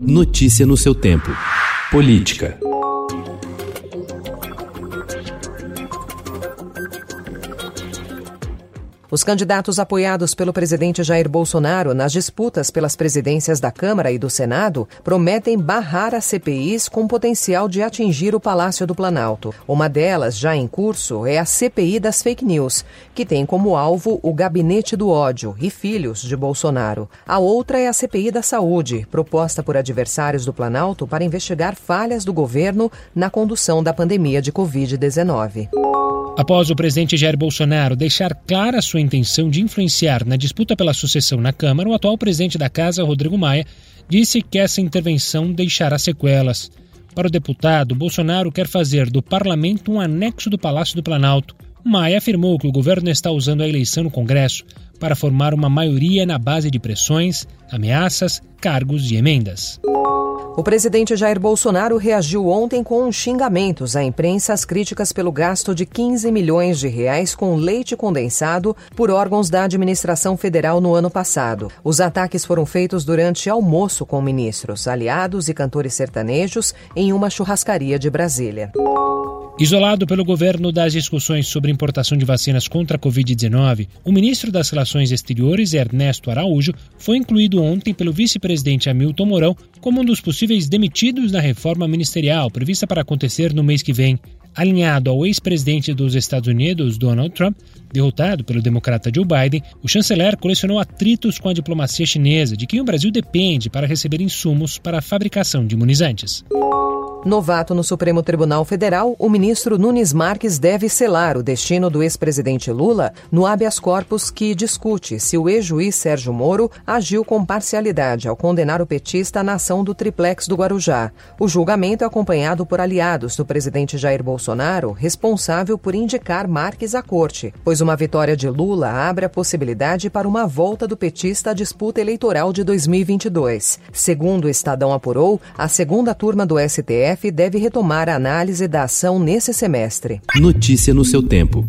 Notícia no seu tempo. Política. Os candidatos apoiados pelo presidente Jair Bolsonaro nas disputas pelas presidências da Câmara e do Senado prometem barrar as CPIs com potencial de atingir o Palácio do Planalto. Uma delas, já em curso, é a CPI das fake news, que tem como alvo o Gabinete do Ódio e filhos de Bolsonaro. A outra é a CPI da Saúde, proposta por adversários do Planalto para investigar falhas do governo na condução da pandemia de Covid-19. Após o presidente Jair Bolsonaro deixar clara sua intenção de influenciar na disputa pela sucessão na Câmara, o atual presidente da Casa, Rodrigo Maia, disse que essa intervenção deixará sequelas. Para o deputado, Bolsonaro quer fazer do parlamento um anexo do Palácio do Planalto. Maia afirmou que o governo está usando a eleição no Congresso para formar uma maioria na base de pressões, ameaças, cargos e emendas. O presidente Jair Bolsonaro reagiu ontem com xingamentos à imprensa às críticas pelo gasto de 15 milhões de reais com leite condensado por órgãos da administração federal no ano passado. Os ataques foram feitos durante almoço com ministros, aliados e cantores sertanejos em uma churrascaria de Brasília. Isolado pelo governo das discussões sobre importação de vacinas contra a Covid-19, o ministro das Relações Exteriores, Ernesto Araújo, foi incluído ontem pelo vice-presidente Hamilton Mourão como um dos possíveis demitidos na reforma ministerial prevista para acontecer no mês que vem. Alinhado ao ex-presidente dos Estados Unidos, Donald Trump, derrotado pelo democrata Joe Biden, o chanceler colecionou atritos com a diplomacia chinesa, de quem o Brasil depende para receber insumos para a fabricação de imunizantes. Novato no Supremo Tribunal Federal, o ministro Nunes Marques deve selar o destino do ex-presidente Lula no habeas corpus que discute se o ex-juiz Sérgio Moro agiu com parcialidade ao condenar o petista na ação do triplex do Guarujá. O julgamento é acompanhado por aliados do presidente Jair Bolsonaro, responsável por indicar Marques à corte, pois uma vitória de Lula abre a possibilidade para uma volta do petista à disputa eleitoral de 2022. Segundo o Estadão apurou, a segunda turma do STF STF deve retomar a análise da ação nesse semestre. Notícia no seu tempo.